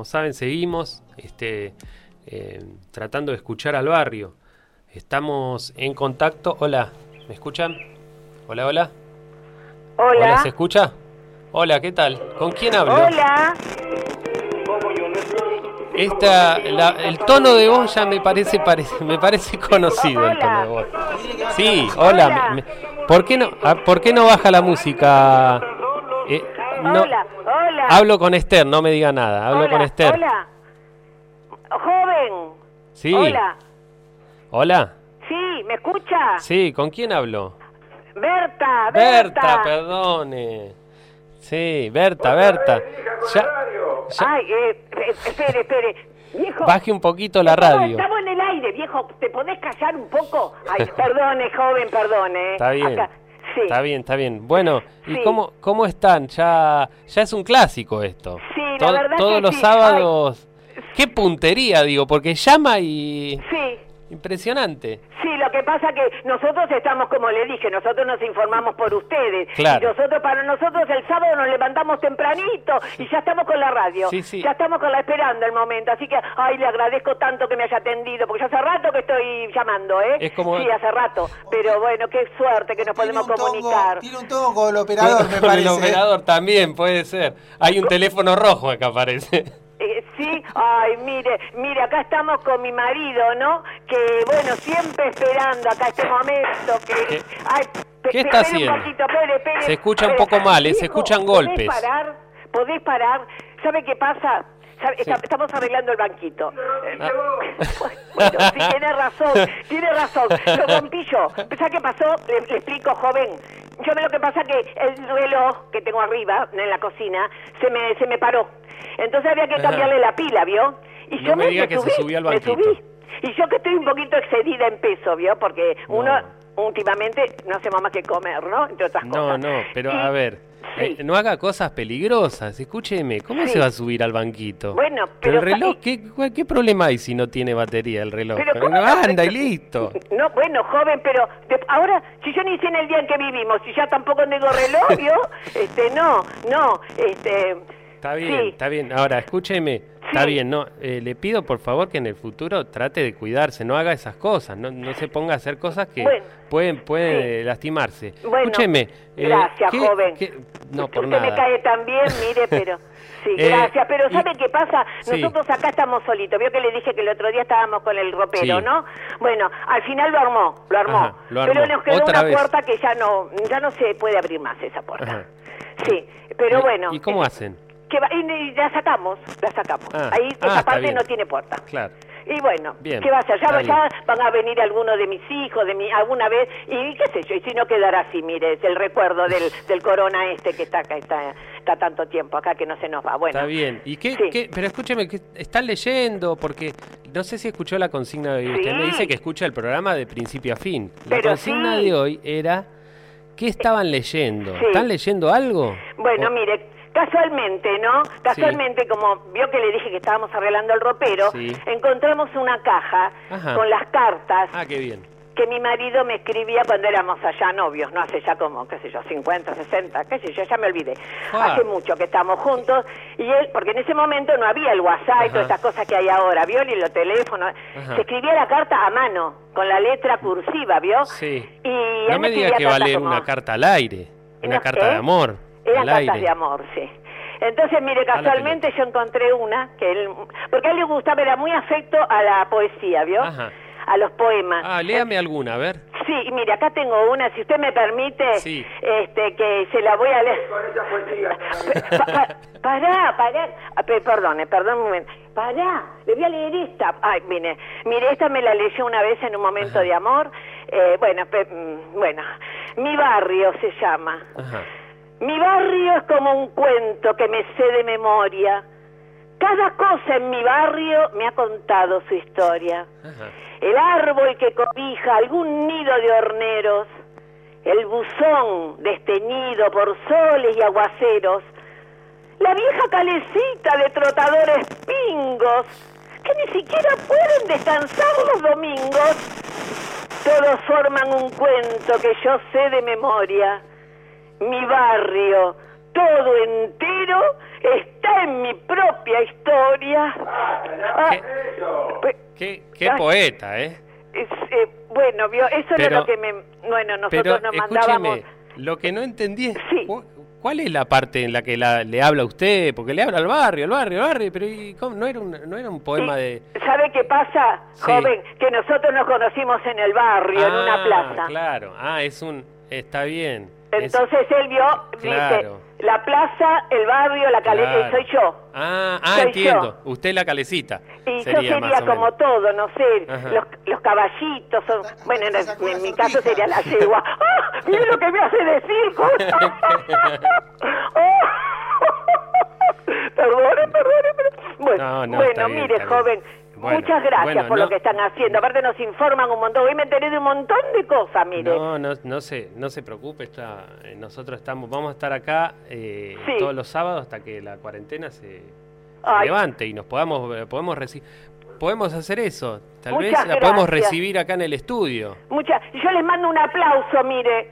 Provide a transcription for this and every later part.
como saben, seguimos este, eh, tratando de escuchar al barrio. Estamos en contacto. Hola, ¿me escuchan? Hola, hola. Hola. ¿se escucha? Hola, ¿qué tal? ¿Con quién hablo? Hola. Esta, la- el tono de voz ya me parece, parece me parece conocido el tono de voz. Sí, hola. Hola. me- me- ¿Por qué no, ah, por qué no baja la música? No- Hola. Hola. Hablo con Esther, no me diga nada. Hablo Hola, con Esther. Hola. Joven. Sí. Hola. Hola. Sí, ¿me escucha? Sí, ¿con quién hablo? Berta, Berta, Berta. perdone. Sí, Berta, Berta. Ya, ya- Ay, eh, eh, espere, espere. Viejo. baje un poquito la estamos- radio. Estamos en el aire, viejo. ¿Te podés callar un poco? Ay, perdone, joven, perdone. Está bien. Acá. Sí. Está bien, está bien. Bueno, ¿y Sí. cómo, cómo están? Ya, ya es un clásico esto. Sí, la To- verdad Todos que los sí. sábados. Qué puntería, digo, porque llama y... Sí. Impresionante. Sí, lo que pasa que nosotros estamos, como le dije, nosotros nos informamos por ustedes. Claro. Y nosotros, para nosotros el sábado nos levantamos tempranito y ya estamos con la radio. Sí, sí. Ya estamos con la esperando el momento. Así que, ay, le agradezco tanto que me haya atendido, porque ya hace rato que estoy llamando, ¿eh? Es como- Sí, hace rato. Pero bueno, qué suerte que nos podemos tiene comunicar. Tongo, tiene un tongo con el operador, me Con parece. el operador también puede ser. Hay un teléfono rojo acá aparece. Eh, ay, mire, mire, acá estamos con mi marido, ¿no? Que, bueno, siempre esperando acá este momento que... ¿Qué- ay, pe- qué está haciendo? Un poquito, Se escucha un poco mal, ¿eh? Se escuchan golpes. ¿Podés parar? ¿Podés parar? ¿Sabe qué pasa? ¿Sabe? Sí. Está- estamos arreglando el banquito. Eh, Ah. Bueno, sí, tiene razón, tiene razón. Lo rompí yo. ¿Sabes qué pasó? Le, le explico, joven. Yo me lo que pasa que el reloj que tengo arriba, en la cocina, se me, se me paró. Entonces había que cambiarle la pila, ¿vio? Y No me diga que se subió al me subí. Y yo que estoy un poquito excedida en peso, ¿vio? Porque uno últimamente no hacemos más que comer, ¿no? Entre otras No, cosas. no, pero Y- a ver, sí. eh, no haga cosas peligrosas. Escúcheme, ¿cómo Sí. se va a subir al banquito? Bueno, pero el reloj, ¿qué, qué problema hay si no tiene batería el reloj? Pero Pero ¿cómo no, no? anda y listo. No, bueno, joven, pero de- ahora, si yo ni sé en el día en que vivimos, si ya tampoco tengo reloj, ¿vio? Este, no, no, este... Está bien, sí. está bien. Ahora, escúcheme, está bien, no, eh, le pido por favor que en el futuro trate de cuidarse, no haga esas cosas, no, no se ponga a hacer cosas que Bueno, pueden, pueden sí. eh, lastimarse. Bueno, escúcheme. eh, gracias, ¿qué- joven. qué- No, Usted por me nada. cae tan bien, mire, pero... Sí, Eh, gracias, pero y- ¿sabe qué pasa? Sí. Nosotros acá estamos solitos. Vio que le dije que el otro día estábamos con el ropero, Sí. ¿no? Bueno, al final lo armó, lo armó. Ajá, lo armó. Pero nos quedó Otra una vez. puerta que ya no, ya no se puede abrir más esa puerta. Ajá. Sí, pero bueno. ¿Y cómo hacen? Que va- y, la sacamos, la sacamos. Ah, Ahí ah, esa parte no tiene puerta. Claro. Y bueno, Bien, ¿qué va a hacer? Ya, ya van a venir algunos de mis hijos, de mi, alguna vez, y qué sé yo, y si no quedará así, mire, es el recuerdo del, del corona este que está acá, está, está tanto tiempo acá que no se nos va. Bueno, Está bien. ¿Y qué, Sí. qué- Pero escúcheme, ¿qué están leyendo? Porque no sé si escuchó la consigna de hoy. Usted me dice que escucha el programa de principio a fin. La Pero consigna sí. de hoy era ¿qué estaban leyendo? ¿Están leyendo algo? Bueno, O- mire, casualmente, ¿no? Casualmente, como vio que le dije que estábamos arreglando el ropero, Sí. encontramos una caja Ajá. con las cartas Ah, qué bien. que mi marido me escribía cuando éramos allá novios, no hace ya como, qué sé yo, 50, 60, qué sé yo, ya me olvidé. Ah. Hace mucho que estamos juntos y él, porque en ese momento no había el WhatsApp y todas estas cosas que hay ahora, ¿vio? Ni los teléfonos. Ajá. Se escribía la carta a mano, con la letra cursiva, ¿vio? Sí. Y No me diga que va a cartas leer como- una carta al aire. Una ¿No carta qué? de amor. Eran cartas aire. de amor, sí. Entonces, mire, casualmente yo encontré una que él, porque a él le gustaba, era muy afecto a la poesía, ¿vio? Ajá. A los poemas. Ah, léame alguna, a ver. Sí, mire, acá tengo una, si usted me permite, Sí. este, que se la voy a leer. Pa- pa- pará, pará, Ah, pe- perdone, perdón un momento. Pará, le voy a leer esta. Ay, mire, mire, esta me la leyó una vez en un momento Ajá. de amor. Eh, bueno, pe- mm, bueno, mi barrio se llama. Ajá. Mi barrio es como un cuento que me sé de memoria. Cada cosa en mi barrio me ha contado su historia. Ajá. El árbol que cobija algún nido de horneros, el buzón desteñido por soles y aguaceros, la vieja calecita de trotadores pingos, que ni siquiera pueden descansar los domingos, todos forman un cuento que yo sé de memoria. Mi barrio, todo entero, está en mi propia historia. Ah, Qué, qué Ay. poeta, ¿eh? es, eh, bueno, vio, eso era Pero- lo que me... Bueno, nosotros Pero nos mandábamos... lo que no entendí es Sí. cu- cuál es la parte en la que la- le habla a usted, porque le habla al barrio, al barrio, al barrio, pero ¿y cómo? no era un, no era un poema de ¿Sabe qué pasa, Sí. joven? Que nosotros nos conocimos en el barrio, en una Ah, plaza. Claro, ah, es un está bien. Es- Entonces él vio, dice, la plaza, el barrio, la caleta, claro. soy yo. Ah, ah, Soy entiendo. Usted la calecita. Y sería yo sería como todo, no sé, los, los caballitos, son, bueno, en, en mi caso sería la yegua. ¡Ah! Mire lo que me hace decir, Perdone, perdone, pero... Bueno, No, no, bueno mire, bien. joven, Bueno, muchas gracias bueno, por no- lo que están haciendo. Aparte nos informan un montón. Hoy me enteré de un montón de cosas, mire. No, no, no se, no se preocupe, está, eh, nosotros estamos, vamos a estar acá eh, Sí. todos los sábados hasta que la cuarentena se, levante y nos podamos, eh, podemos reci- podemos hacer eso. Tal vez Muchas la podemos recibir acá en el estudio. Mucha, yo les mando un aplauso, mire.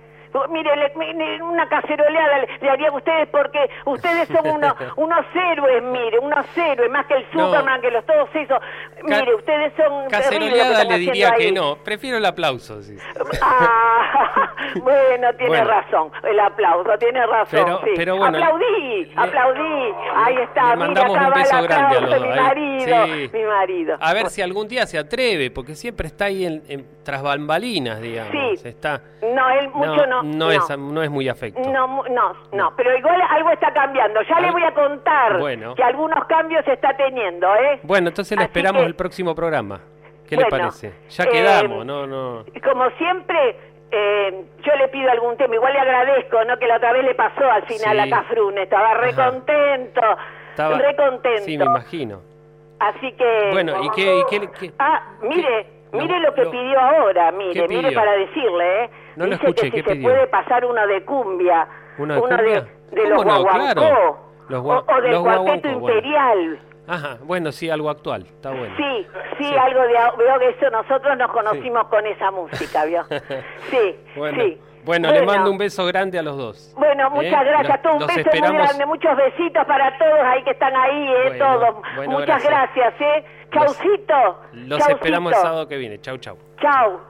Mire, le- una caceroleada le, le haría a ustedes porque ustedes son unos, unos héroes, mire, unos héroes, más que el No. Superman, que los todos esos. Mire, ustedes son Caceroleada le diría que ahí. no, prefiero el aplauso. sí. Ah, bueno, tiene Bueno. razón, el aplauso, tiene razón. Pero- sí. pero bueno, aplaudí, aplaudí. Ahí está, le mira, acá un va beso grande a los aplauso, dos, mi ¿eh? marido, Sí. mi marido. A ver si algún día se atreve, porque siempre está ahí en, en- tras bambalinas, digamos. Sí. Está, No, él mucho no. no, Es, no es muy afecto. No, no, no, pero igual algo está cambiando. Ya le Al- voy a contar Bueno. que algunos cambios se está teniendo, ¿eh? Bueno, entonces Así esperamos que- el próximo programa. ¿Qué le parece? Ya eh, quedamos, no, no. Como siempre, eh, yo le pido algún tema. Igual le agradezco, ¿no? Que la otra vez le pasó al final Sí. a Cafrune. Estaba re Ajá. contento. Estaba, re contento. Sí, me imagino. Así que... Bueno, ¿y qué- y qué- qué- ah, mire, qué- mire lo- lo que pidió ahora, mire, ¿Qué mire para decirle, ¿eh? No lo Dice escuché, que si ¿qué se pidió? puede pasar uno de cumbia. ¿Uno de uno cumbia? de, de los ¿Cómo no? guaguancó. Claro. Los gua- o, o del los cuarteto guaguancó, bueno. imperial. Ajá, bueno, sí, algo actual, está bueno. Sí, sí, Sí. algo de veo que eso nosotros nos conocimos con esa música, ¿vio? Sí, Bueno, sí. bueno, le mando un beso grande a los dos. Bueno, muchas ¿Eh? gracias. Todo un los beso esperamos- muy grande, muchos besitos para todos ahí que están ahí, eh, Bueno, todos. bueno, muchas gracias. gracias, eh. Los- Chaucito. Los chaucito. esperamos el sábado que viene. Chau, chau. Chau.